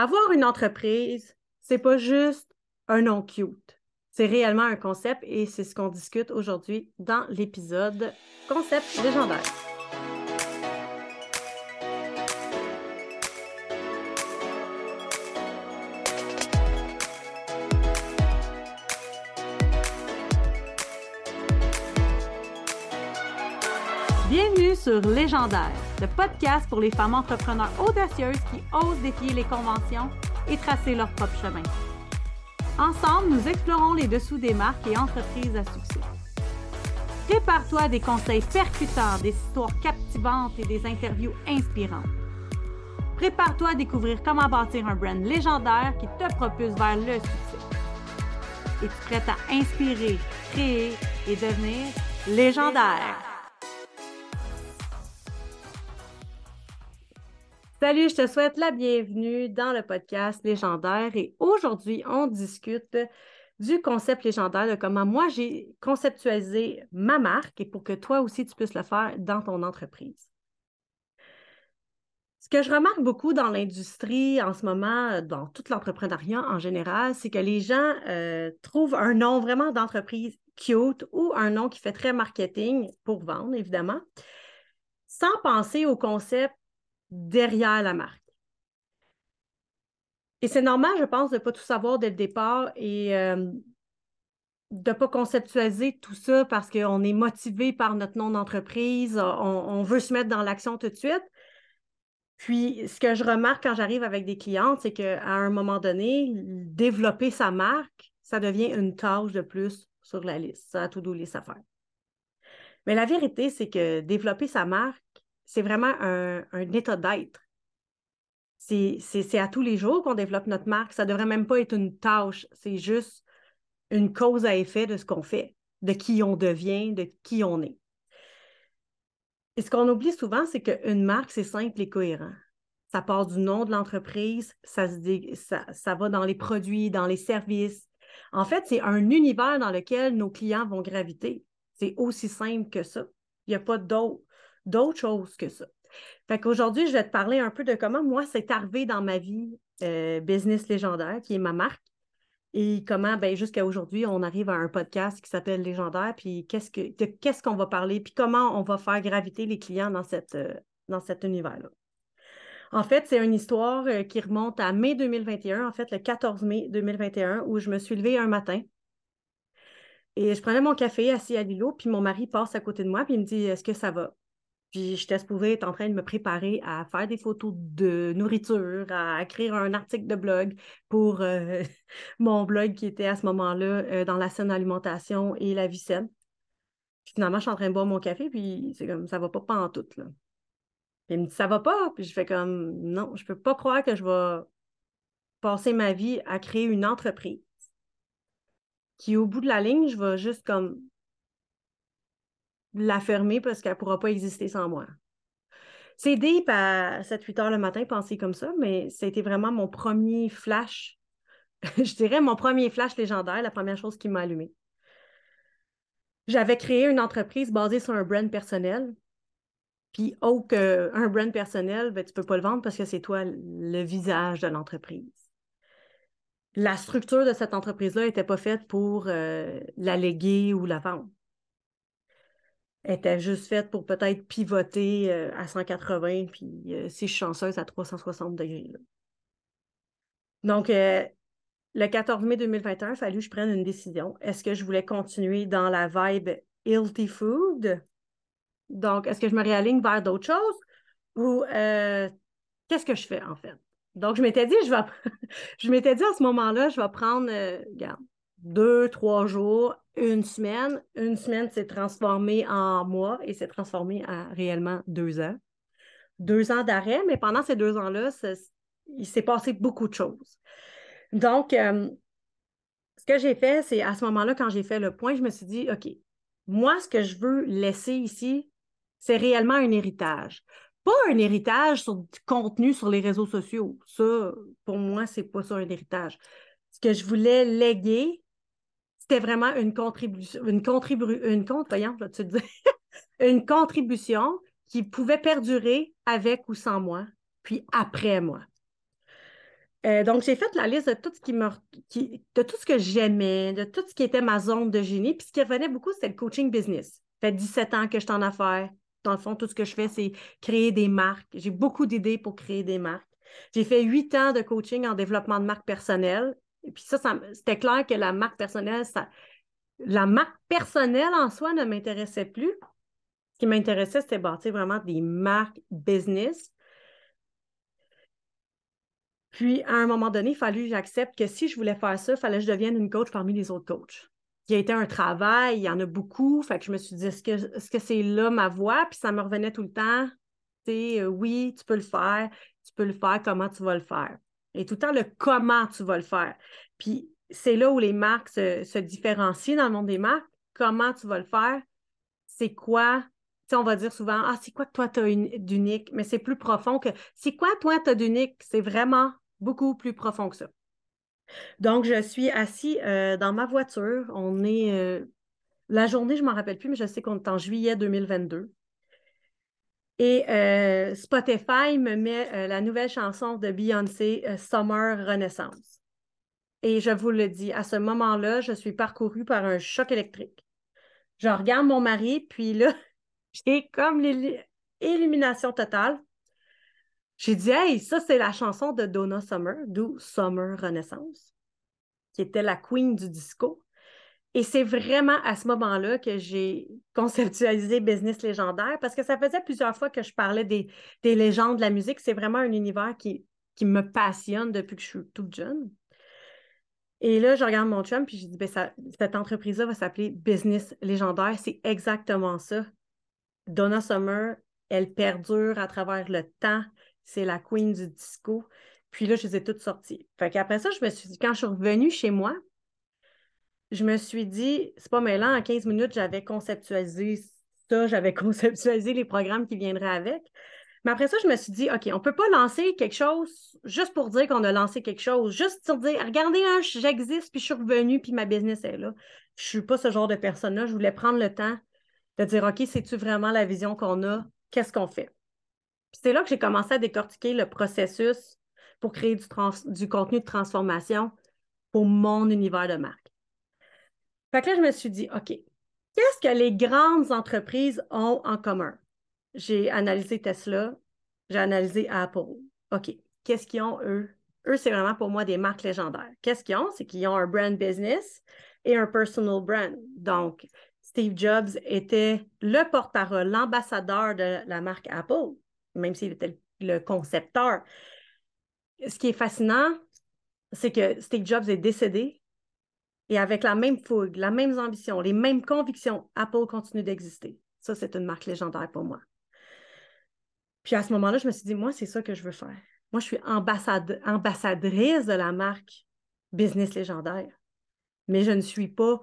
Avoir une entreprise, c'est pas juste un nom cute. C'est réellement un concept et c'est ce qu'on discute aujourd'hui dans l'épisode Concept légendaire. Bienvenue sur Légendaire, le podcast pour les femmes entrepreneurs audacieuses qui osent défier les conventions et tracer leur propre chemin. Ensemble, nous explorons les dessous des marques et entreprises à succès. Prépare-toi à des conseils percutants, des histoires captivantes et des interviews inspirantes. Prépare-toi à découvrir comment bâtir un brand légendaire qui te propulse vers le succès. Es-tu prête à inspirer, créer et devenir légendaire? Salut, je te souhaite la bienvenue dans le podcast légendaire et aujourd'hui, on discute du concept légendaire, de comment moi j'ai conceptualisé ma marque et pour que toi aussi tu puisses le faire dans ton entreprise. Ce que je remarque beaucoup dans l'industrie en ce moment, dans tout l'entrepreneuriat en général, c'est que les gens euh, trouvent un nom vraiment d'entreprise cute ou un nom qui fait très marketing pour vendre, évidemment, sans penser au concept derrière la marque. Et c'est normal, je pense, de ne pas tout savoir dès le départ et euh, de ne pas conceptualiser tout ça parce qu'on est motivé par notre nom d'entreprise, on, veut se mettre dans l'action tout de suite. Puis, ce que je remarque quand j'arrive avec des clientes, c'est qu'à un moment donné, développer sa marque, ça devient une tâche de plus sur la liste, ça a tout liste à faire. Mais la vérité, c'est que développer sa marque, c'est vraiment un, état d'être. C'est à tous les jours qu'on développe notre marque. Ça ne devrait même pas être une tâche. C'est juste une cause à effet de ce qu'on fait, de qui on devient, de qui on est. Et ce qu'on oublie souvent, c'est qu'une marque, c'est simple et cohérent. Ça part du nom de l'entreprise, ça, ça, ça va dans les produits, dans les services. En fait, c'est un univers dans lequel nos clients vont graviter. C'est aussi simple que ça. Il n'y a pas d'autre d'autres choses que ça. Fait qu'aujourd'hui, je vais te parler un peu de comment moi, c'est arrivé dans ma vie euh, business légendaire, qui est ma marque, et comment, ben, jusqu'à aujourd'hui, on arrive à un podcast qui s'appelle Légendaire, puis qu'est-ce que, qu'est-ce qu'on va parler, puis comment on va faire graviter les clients dans, cette, euh, dans cet univers-là. En fait, c'est une histoire euh, qui remonte à mai 2021, en fait, le 14 mai 2021, où je me suis levée un matin. Et je prenais mon café assis à l'îlot, puis mon mari passe à côté de moi, puis il me dit Est-ce que ça va puis j'étais supposée être en train de me préparer à faire des photos de nourriture, à écrire un article de blog pour euh, mon blog qui était à ce moment-là euh, dans la scène alimentation et la vie saine. Puis finalement, je suis en train de boire mon café, puis c'est comme ça va pas, pas en tout. Là. Il me dit ça va pas? Puis je fais comme non, je peux pas croire que je vais passer ma vie à créer une entreprise qui, au bout de la ligne, je vais juste comme la fermer parce qu'elle ne pourra pas exister sans moi. C'est deep à 7-8 heures le matin, penser comme ça, mais c'était vraiment mon premier flash, je dirais mon premier flash légendaire, la première chose qui m'a allumé. J'avais créé une entreprise basée sur un brand personnel. Puis, oh, qu'un brand personnel, ben, tu ne peux pas le vendre parce que c'est toi le visage de l'entreprise. La structure de cette entreprise-là n'était pas faite pour euh, la léguer ou la vendre était juste faite pour peut-être pivoter euh, à 180, puis euh, si je suis chanceuse, à 360 degrés. Donc, euh, le 14 mai 2021, il a fallu que je prenne une décision. Est-ce que je voulais continuer dans la vibe healthy food? Donc, est-ce que je me réaligne vers d'autres choses? Ou qu'est-ce que je fais en fait? Donc, je m'étais dit, je vais je m'étais dit à ce moment-là, je vais prendre, regarde, deux, trois jours, une semaine. Une semaine s'est transformée en mois et s'est transformée en réellement deux ans. Deux ans d'arrêt, mais pendant ces deux ans-là, il s'est passé beaucoup de choses. Donc, euh, ce que j'ai fait, c'est à ce moment-là, quand j'ai fait le point, je me suis dit, OK, moi, ce que je veux laisser ici, c'est réellement un héritage. Pas un héritage sur du contenu sur les réseaux sociaux. Ça, pour moi, c'est pas ça un héritage. Ce que je voulais léguer, c'était vraiment une contribution, une contribu une, une contribution qui pouvait perdurer avec ou sans moi, puis après moi. Euh, donc, j'ai fait la liste de tout ce qui me, de tout ce que j'aimais, de tout ce qui était ma zone de génie. Puis ce qui revenait beaucoup, c'était le coaching business. Ça fait 17 ans que je suis en affaires. Dans le fond, tout ce que je fais, c'est créer des marques. J'ai beaucoup d'idées pour créer des marques. J'ai fait huit ans de coaching en développement de marque personnelle. Et puis ça, c'était clair que la marque personnelle, ça, la marque personnelle en soi ne m'intéressait plus. Ce qui m'intéressait, c'était bâtir vraiment des marques business. Puis, à un moment donné, il fallu que j'accepte que si je voulais faire ça, il fallait que je devienne une coach parmi les autres coachs. Il a été un travail, il y en a beaucoup. Fait que je me suis dit, est-ce que c'est là ma voie? Puis ça me revenait tout le temps. Euh, oui, tu peux le faire, tu peux le faire, comment tu vas le faire? Et tout le temps, le comment tu vas le faire. Puis c'est là où les marques se, différencient dans le monde des marques. Comment tu vas le faire? C'est quoi? Tu sais, on va dire souvent, ah, c'est quoi que toi, tu as d'unique? Mais c'est plus profond que, c'est quoi toi, tu as d'unique? C'est vraiment beaucoup plus profond que ça. Donc, je suis assis euh, dans ma voiture. On est, euh, la journée, je ne m'en rappelle plus, mais je sais qu'on est en juillet 2022. Et euh, Spotify me met la nouvelle chanson de Beyoncé, Summer Renaissance. Et je vous le dis, à ce moment-là, je suis parcourue par un choc électrique. Je regarde mon mari, puis là, j'ai comme l'illumination totale. J'ai dit, hey, ça, c'est la chanson de Donna Summer, d'où Summer Renaissance, qui était la queen du disco. Et c'est vraiment à ce moment-là que j'ai conceptualisé Business légendaire parce que ça faisait plusieurs fois que je parlais des, légendes de la musique. C'est vraiment un univers qui, qui me passionne depuis que je suis toute jeune. Et là, je regarde mon chum, puis je dis, ben, cette entreprise-là va s'appeler Business Légendaire. C'est exactement ça. Donna Summer, elle perdure à travers le temps. C'est la queen du disco. Puis là, je les ai toutes sorties. Fait qu'après ça, je me suis dit, quand je suis revenue chez moi, je me suis dit, c'est pas mêlant, en 15 minutes, j'avais conceptualisé ça, j'avais conceptualisé les programmes qui viendraient avec. Mais après ça, je me suis dit, OK, on peut pas lancer quelque chose juste pour dire qu'on a lancé quelque chose, juste pour dire, regardez, hein, j'existe, puis je suis revenue, puis ma business est là. Je suis pas ce genre de personne-là. Je voulais prendre le temps de dire, OK, c'est-tu vraiment la vision qu'on a? Qu'est-ce qu'on fait? Puis c'est là que j'ai commencé à décortiquer le processus pour créer du contenu de transformation pour mon univers de marque. Fait que là, je me suis dit, OK, qu'est-ce que les grandes entreprises ont en commun? j'ai analysé Tesla, j'ai analysé Apple. OK, qu'est-ce qu'ils ont, eux? Eux, c'est vraiment pour moi des marques légendaires. Qu'est-ce qu'ils ont? C'est qu'ils ont un brand business et un personal brand. Donc, Steve Jobs était le porte-parole, l'ambassadeur de la marque Apple, même s'il était le concepteur. Ce qui est fascinant, c'est que Steve Jobs est décédé et avec la même fougue, la même ambition, les mêmes convictions, Apple continue d'exister. Ça, c'est une marque légendaire pour moi. Puis à ce moment-là, je me suis dit, moi, c'est ça que je veux faire. Moi, je suis ambassadrice de la marque Business Légendaire. Mais je ne suis pas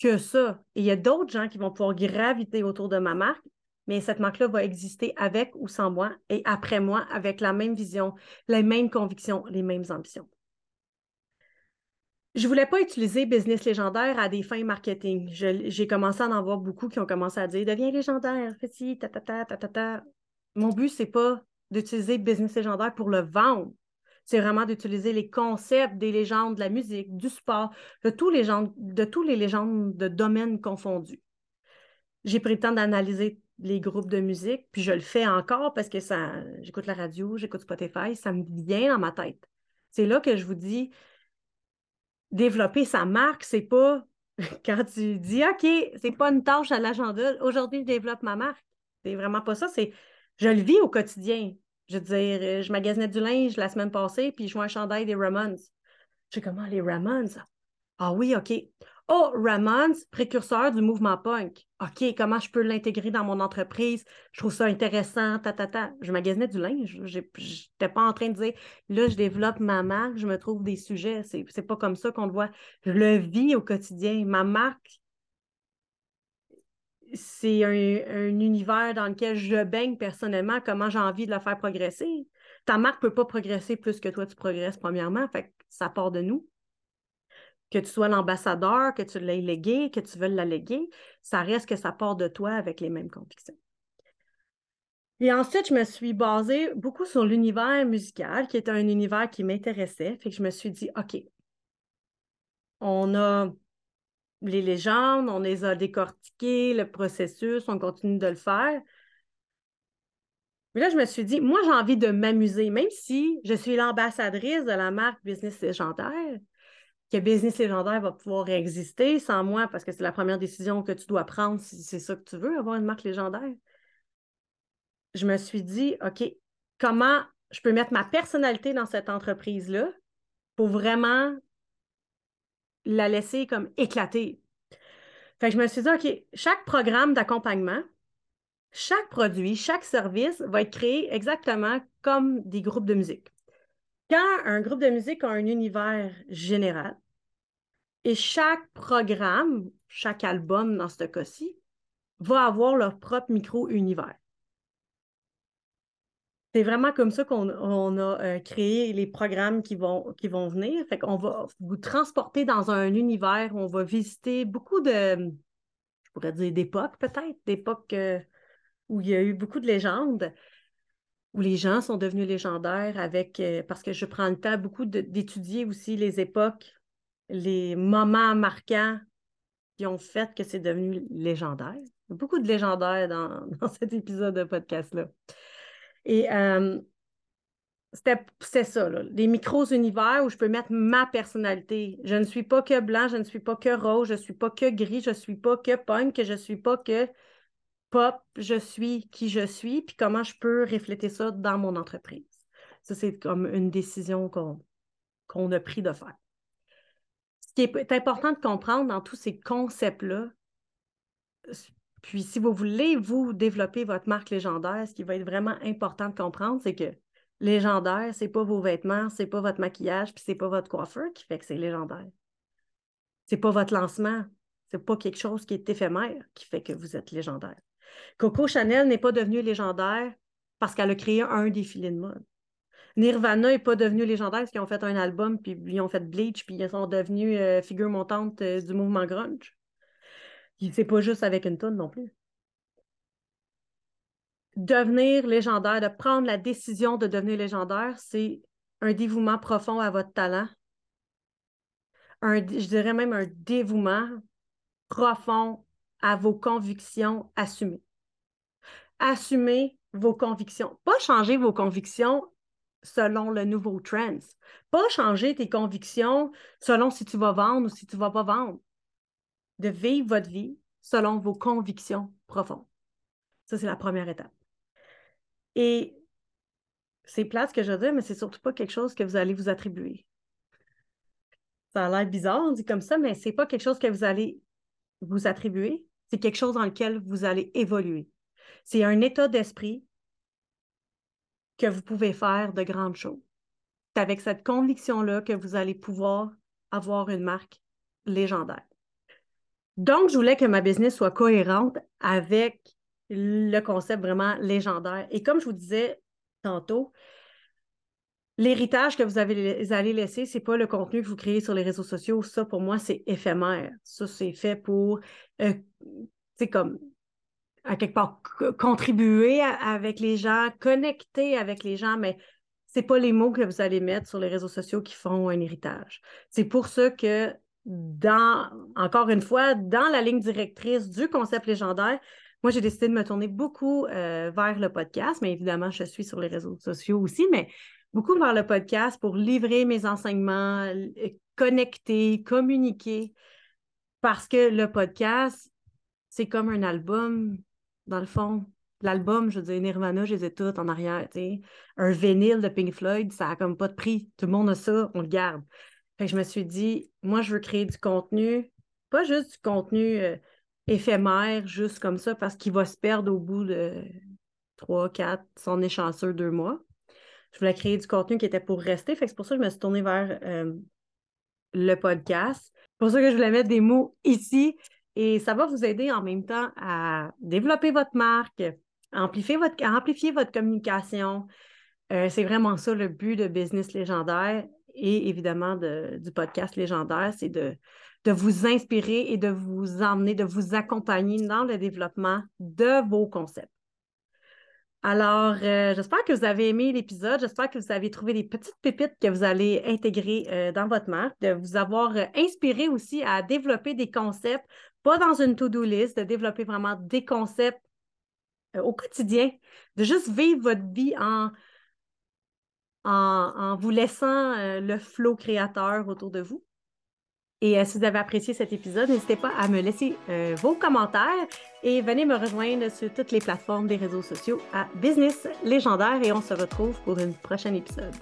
que ça. Et il y a d'autres gens qui vont pouvoir graviter autour de ma marque, mais cette marque-là va exister avec ou sans moi et après moi avec la même vision, les mêmes convictions, les mêmes ambitions. Je ne voulais pas utiliser business légendaire à des fins marketing. J'ai commencé à en avoir beaucoup qui ont commencé à dire deviens légendaire, ci, ta ta ta ta ta ta mon but, c'est pas d'utiliser business légendaire pour le vendre. C'est vraiment d'utiliser les concepts des légendes de la musique, du sport, de tous les, gens, de tous les légendes de domaines confondus. J'ai pris le temps d'analyser les groupes de musique, puis je le fais encore parce que ça, j'écoute la radio, j'écoute Spotify, ça me vient dans ma tête. C'est là que je vous dis, développer sa marque, c'est pas quand tu dis OK, c'est pas une tâche à l'agenda, aujourd'hui je développe ma marque. C'est vraiment pas ça, c'est je le vis au quotidien. Je veux dire, euh, je magasinais du linge la semaine passée, puis je vois un chandail des Ramones. Je sais comment ah, les Ramones? Ah oui, OK. Oh, Ramones, précurseur du mouvement punk. OK, comment je peux l'intégrer dans mon entreprise? Je trouve ça intéressant, ta, ta, ta. Je magasinais du linge. Je n'étais pas en train de dire, là, je développe ma marque, je me trouve des sujets. C'est, c'est pas comme ça qu'on le voit. Je le vis au quotidien. Ma marque, c'est un, univers dans lequel je baigne personnellement, comment j'ai envie de la faire progresser. Ta marque ne peut pas progresser plus que toi, tu progresses, premièrement. Fait ça part de nous. Que tu sois l'ambassadeur, que tu l'aies légué, que tu veuilles la léguer, ça reste que ça part de toi avec les mêmes convictions. Et ensuite, je me suis basée beaucoup sur l'univers musical, qui était un univers qui m'intéressait. Fait que je me suis dit, OK, on a les légendes, on les a décortiquées, le processus, on continue de le faire. Mais là, je me suis dit, moi, j'ai envie de m'amuser, même si je suis l'ambassadrice de la marque Business Légendaire, que Business Légendaire va pouvoir exister sans moi parce que c'est la première décision que tu dois prendre si c'est ça que tu veux, avoir une marque légendaire. Je me suis dit, OK, comment je peux mettre ma personnalité dans cette entreprise-là pour vraiment la laisser comme éclater? Fait que je me suis dit, OK, chaque programme d'accompagnement, chaque produit, chaque service va être créé exactement comme des groupes de musique. Quand un groupe de musique a un univers général, et chaque programme, chaque album dans ce cas-ci, va avoir leur propre micro-univers. C'est vraiment comme ça qu'on a euh, créé les programmes qui vont, venir. Fait qu'on va vous transporter dans un univers où on va visiter beaucoup de, je pourrais dire d'époques peut-être, d'époques euh, où il y a eu beaucoup de légendes, où les gens sont devenus légendaires avec, euh, parce que je prends le temps beaucoup d'étudier aussi les époques, les moments marquants qui ont fait que c'est devenu légendaire. Il y a beaucoup de légendaires dans, cet épisode de podcast-là. Et euh, c'est ça, là, micros-univers où je peux mettre ma personnalité. Je ne suis pas que blanc, je ne suis pas que rose, je ne suis pas que gris, je ne suis pas que punk, je ne suis pas que pop, je suis qui je suis, puis comment je peux refléter ça dans mon entreprise. Ça, c'est comme une décision qu'on a pris de faire. Qui est important de comprendre dans tous ces concepts-là, puis, si vous voulez, vous développer votre marque légendaire, ce qui va être vraiment important de comprendre, c'est que légendaire, ce n'est pas vos vêtements, ce n'est pas votre maquillage, puis ce n'est pas votre coiffeur qui fait que c'est légendaire. Ce n'est pas votre lancement, ce n'est pas quelque chose qui est éphémère qui fait que vous êtes légendaire. Coco Chanel n'est pas devenue légendaire parce qu'elle a créé un défilé de mode. Nirvana n'est pas devenu légendaire parce qu'ils ont fait un album, puis ils ont fait Bleach, puis ils sont devenus euh, figure montante euh, du mouvement grunge. C'est pas juste avec une tonne non plus. Devenir légendaire, de prendre la décision de devenir légendaire, c'est un dévouement profond à votre talent. Je dirais même un dévouement profond à vos convictions assumées. Assumez vos convictions. Pas changer vos convictions selon le nouveau trend. Pas changer tes convictions selon si tu vas vendre ou si tu ne vas pas vendre de vivre votre vie selon vos convictions profondes. Ça, c'est la première étape. Et c'est plate ce que je dire, mais c'est surtout pas quelque chose que vous allez vous attribuer. Ça a l'air bizarre, on dit comme ça, mais c'est pas quelque chose que vous allez vous attribuer. C'est quelque chose dans lequel vous allez évoluer. C'est un état d'esprit que vous pouvez faire de grandes choses. C'est avec cette conviction-là que vous allez pouvoir avoir une marque légendaire. Donc, je voulais que ma business soit cohérente avec le concept vraiment légendaire. Et comme je vous disais tantôt, l'héritage que vous, allez laisser, ce n'est pas le contenu que vous créez sur les réseaux sociaux. Ça, pour moi, c'est éphémère. Ça, c'est fait pour, euh, c'est comme, à quelque part, contribuer avec les gens, connecter avec les gens, mais ce n'est pas les mots que vous allez mettre sur les réseaux sociaux qui font un héritage. C'est pour ça que dans, encore une fois, dans la ligne directrice du concept légendaire, moi, j'ai décidé de me tourner beaucoup euh, vers le podcast, mais évidemment, je suis sur les réseaux sociaux aussi, mais beaucoup vers le podcast pour livrer mes enseignements, connecter, communiquer, parce que le podcast, c'est comme un album, dans le fond. L'album, je veux dire, Nirvana, je les ai toutes en arrière. Un vinyle de Pink Floyd, ça n'a comme pas de prix. Tout le monde a ça, on le garde. Fait que je me suis dit, moi, je veux créer du contenu, pas juste du contenu euh, éphémère, juste comme ça, parce qu'il va se perdre au bout de trois, quatre, si on est chanceux, deux mois. Je voulais créer du contenu qui était pour rester. Fait que c'est pour ça que je me suis tournée vers euh, le podcast. C'est pour ça que je voulais mettre des mots ici. Et ça va vous aider en même temps à développer votre marque, amplifier votre, amplifier votre communication. Euh, c'est vraiment ça le but de Business Légendaire et évidemment du podcast légendaire, c'est de, de vous inspirer et de vous emmener, de vous accompagner dans le développement de vos concepts. Alors, euh, j'espère que vous avez aimé l'épisode. J'espère que vous avez trouvé des petites pépites que vous allez intégrer euh, dans votre marque, de vous avoir inspiré aussi à développer des concepts, pas dans une to-do list, de développer vraiment des concepts au quotidien, de juste vivre votre vie en, en, vous laissant le flot créateur autour de vous. Et euh, si vous avez apprécié cet épisode, n'hésitez pas à me laisser euh, vos commentaires et venez me rejoindre sur toutes les plateformes des réseaux sociaux à Business Légendaire et on se retrouve pour un prochain épisode.